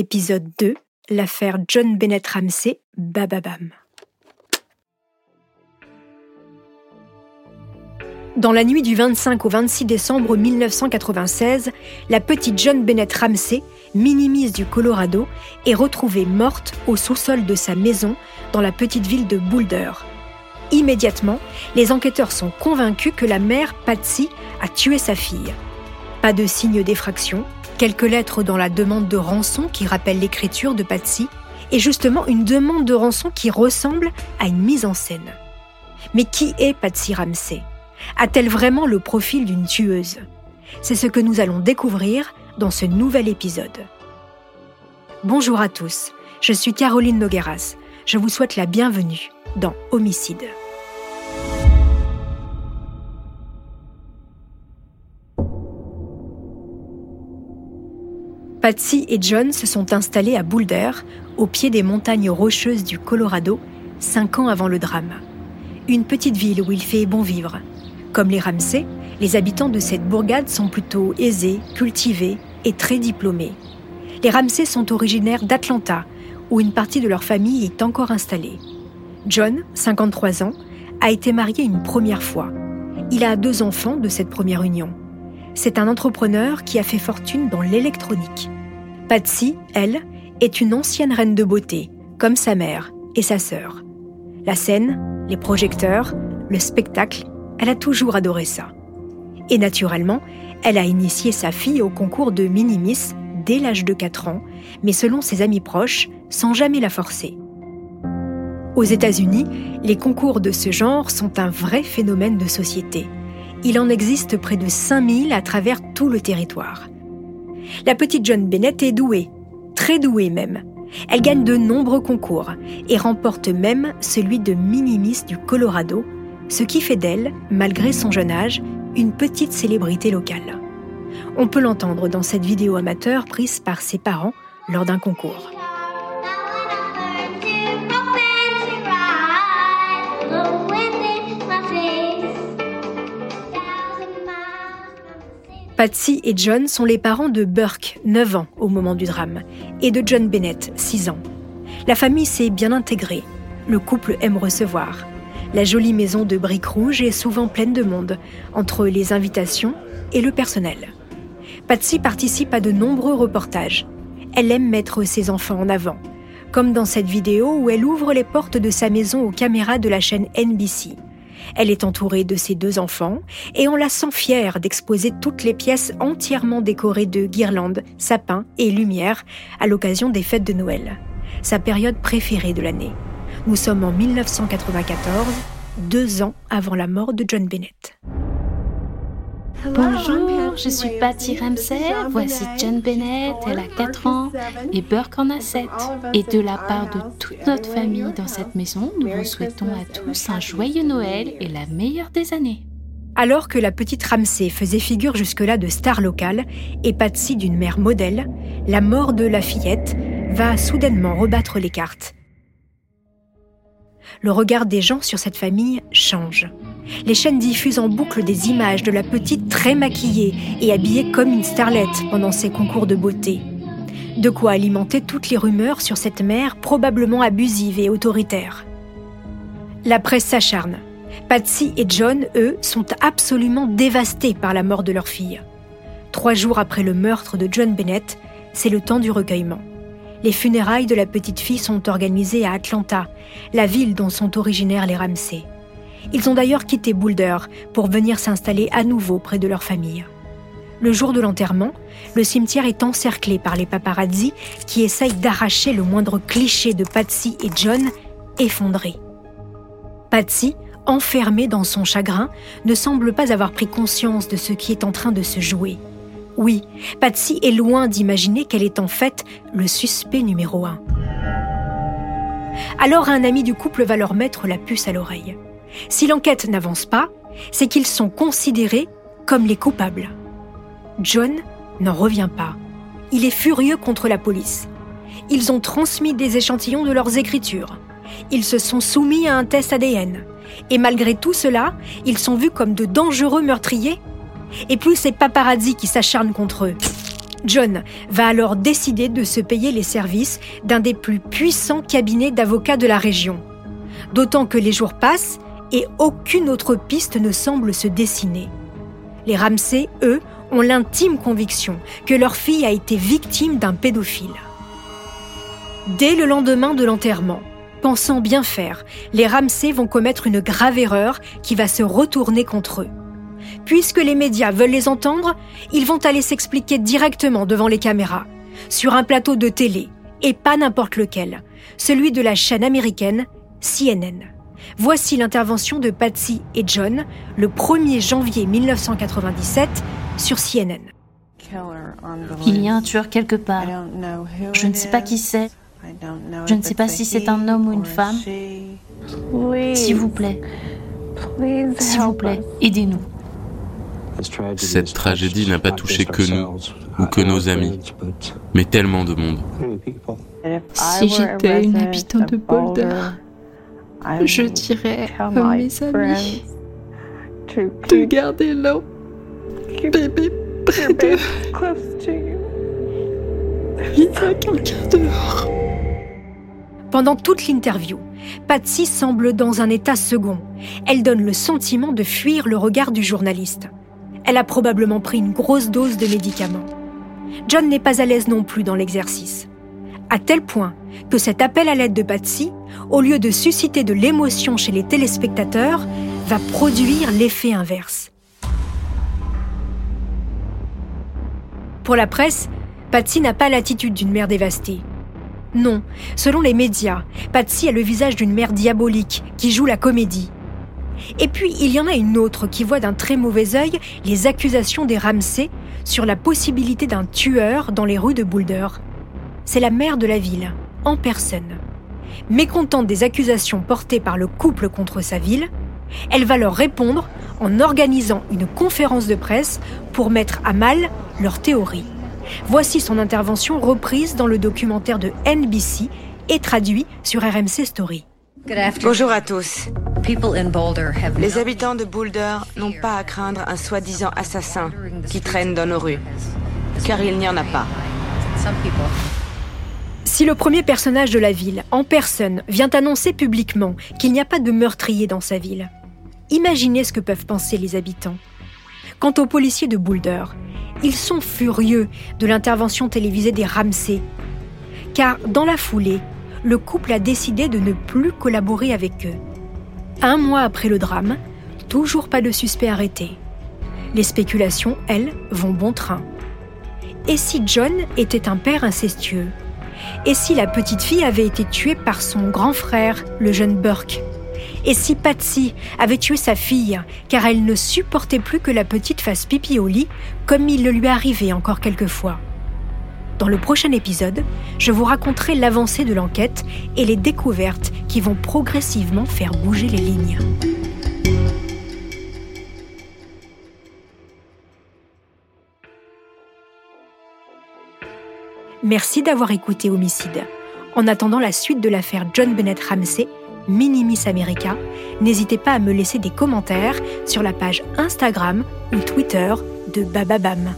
Épisode 2 L'affaire John Bennett Ramsey, Bababam. Dans la nuit du 25 au 26 décembre 1996, la petite John Bennett Ramsey, minimise du Colorado, est retrouvée morte au sous-sol de sa maison dans la petite ville de Boulder. Immédiatement, les enquêteurs sont convaincus que la mère, Patsy, a tué sa fille. Pas de signe d'effraction, quelques lettres dans la demande de rançon qui rappellent l'écriture de Patsy, et justement une demande de rançon qui ressemble à une mise en scène. Mais qui est Patsy Ramsey A-t-elle vraiment le profil d'une tueuse? C'est ce que nous allons découvrir dans ce nouvel épisode. Bonjour à tous, je suis Caroline Nogueras. Je vous souhaite la bienvenue dans Homicide. Patsy et John se sont installés à Boulder, au pied des montagnes rocheuses du Colorado, cinq ans avant le drame. Une petite ville où il fait bon vivre. Comme les Ramsey, les habitants de cette bourgade sont plutôt aisés, cultivés et très diplômés. Les Ramsey sont originaires d'Atlanta, où une partie de leur famille est encore installée. John, 53 ans, a été marié une première fois. Il a deux enfants de cette première union. C'est un entrepreneur qui a fait fortune dans l'électronique. Patsy, elle, est une ancienne reine de beauté, comme sa mère et sa sœur. La scène, les projecteurs, le spectacle, elle a toujours adoré ça. Et naturellement, elle a initié sa fille au concours de Minimis dès l'âge de 4 ans, mais selon ses amis proches, sans jamais la forcer. Aux États-Unis, les concours de ce genre sont un vrai phénomène de société. Il en existe près de 5000 à travers tout le territoire. La petite John Bennett est douée, très douée même. Elle gagne de nombreux concours et remporte même celui de Minimis du Colorado, ce qui fait d'elle, malgré son jeune âge, une petite célébrité locale. On peut l'entendre dans cette vidéo amateur prise par ses parents lors d'un concours. Patsy et John sont les parents de Burke, 9 ans au moment du drame, et de John Bennett, 6 ans. La famille s'est bien intégrée. Le couple aime recevoir. La jolie maison de briques rouges est souvent pleine de monde, entre les invitations et le personnel. Patsy participe à de nombreux reportages. Elle aime mettre ses enfants en avant, comme dans cette vidéo où elle ouvre les portes de sa maison aux caméras de la chaîne NBC. Elle est entourée de ses deux enfants et on la sent fière d'exposer toutes les pièces entièrement décorées de guirlandes, sapins et lumières à l'occasion des fêtes de Noël, sa période préférée de l'année. Nous sommes en 1994, deux ans avant la mort de John Bennett. Bonjour, je suis Patty Ramsey, voici John Bennett, elle a 4 ans et Burke en a 7. Et de la part de toute notre famille dans cette maison, nous vous souhaitons à tous un joyeux Noël et la meilleure des années. Alors que la petite Ramsey faisait figure jusque-là de star locale et Patsy d'une mère modèle, la mort de la fillette va soudainement rebattre les cartes. Le regard des gens sur cette famille change les chaînes diffusent en boucle des images de la petite très maquillée et habillée comme une starlette pendant ses concours de beauté. De quoi alimenter toutes les rumeurs sur cette mère probablement abusive et autoritaire. La presse s'acharne. Patsy et John, eux, sont absolument dévastés par la mort de leur fille. Trois jours après le meurtre de John Bennett, c'est le temps du recueillement. Les funérailles de la petite fille sont organisées à Atlanta, la ville dont sont originaires les Ramsey. Ils ont d'ailleurs quitté Boulder pour venir s'installer à nouveau près de leur famille. Le jour de l'enterrement, le cimetière est encerclé par les paparazzi qui essayent d'arracher le moindre cliché de Patsy et John effondrés. Patsy, enfermée dans son chagrin, ne semble pas avoir pris conscience de ce qui est en train de se jouer. Oui, Patsy est loin d'imaginer qu'elle est en fait le suspect numéro un. Alors un ami du couple va leur mettre la puce à l'oreille. Si l'enquête n'avance pas, c'est qu'ils sont considérés comme les coupables. John n'en revient pas. Il est furieux contre la police. Ils ont transmis des échantillons de leurs écritures. Ils se sont soumis à un test ADN. Et malgré tout cela, ils sont vus comme de dangereux meurtriers. Et plus ces paparazzi qui s'acharnent contre eux. John va alors décider de se payer les services d'un des plus puissants cabinets d'avocats de la région. D'autant que les jours passent et aucune autre piste ne semble se dessiner. Les Ramsey, eux, ont l'intime conviction que leur fille a été victime d'un pédophile. Dès le lendemain de l'enterrement, pensant bien faire, les Ramsey vont commettre une grave erreur qui va se retourner contre eux. Puisque les médias veulent les entendre, ils vont aller s'expliquer directement devant les caméras, sur un plateau de télé, et pas n'importe lequel, celui de la chaîne américaine CNN. Voici l'intervention de Patsy et John le 1er janvier 1997 sur CNN. Il y a un tueur quelque part. Je ne sais pas qui c'est. Je ne sais pas si c'est un homme ou une femme. S'il vous plaît, s'il vous plaît, aidez-nous. Cette tragédie n'a pas touché que nous ou que nos amis, mais tellement de monde. Si j'étais une habitante de Boulder, je dirais à mes amis de garder l'eau bébé près de Il y a quelqu'un dehors. Pendant toute l'interview, Patsy semble dans un état second. Elle donne le sentiment de fuir le regard du journaliste. Elle a probablement pris une grosse dose de médicaments. John n'est pas à l'aise non plus dans l'exercice. À tel point que cet appel à l'aide de Patsy, au lieu de susciter de l'émotion chez les téléspectateurs, va produire l'effet inverse. Pour la presse, Patsy n'a pas l'attitude d'une mère dévastée. Non, selon les médias, Patsy a le visage d'une mère diabolique qui joue la comédie. Et puis, il y en a une autre qui voit d'un très mauvais œil les accusations des Ramsey sur la possibilité d'un tueur dans les rues de Boulder. C'est la mère de la ville, en personne. Mécontente des accusations portées par le couple contre sa ville, elle va leur répondre en organisant une conférence de presse pour mettre à mal leur théorie. Voici son intervention reprise dans le documentaire de NBC et traduit sur RMC Story. Bonjour à tous. Les habitants de Boulder n'ont pas à craindre un soi-disant assassin qui traîne dans nos rues, car il n'y en a pas. Si le premier personnage de la ville, en personne, vient annoncer publiquement qu'il n'y a pas de meurtrier dans sa ville, imaginez ce que peuvent penser les habitants. Quant aux policiers de Boulder, ils sont furieux de l'intervention télévisée des Ramsey. Car dans la foulée, le couple a décidé de ne plus collaborer avec eux. Un mois après le drame, toujours pas de suspect arrêté. Les spéculations, elles, vont bon train. Et si John était un père incestueux? Et si la petite fille avait été tuée par son grand frère, le jeune Burke? Et si Patsy avait tué sa fille, car elle ne supportait plus que la petite fasse pipi au lit, comme il le lui arrivait encore quelquefois? Dans le prochain épisode, je vous raconterai l'avancée de l'enquête et les découvertes qui vont progressivement faire bouger les lignes. Merci d'avoir écouté Homicide. En attendant la suite de l'affaire John Bennett Ramsey, Minimis America, n'hésitez pas à me laisser des commentaires sur la page Instagram ou Twitter de Bababam.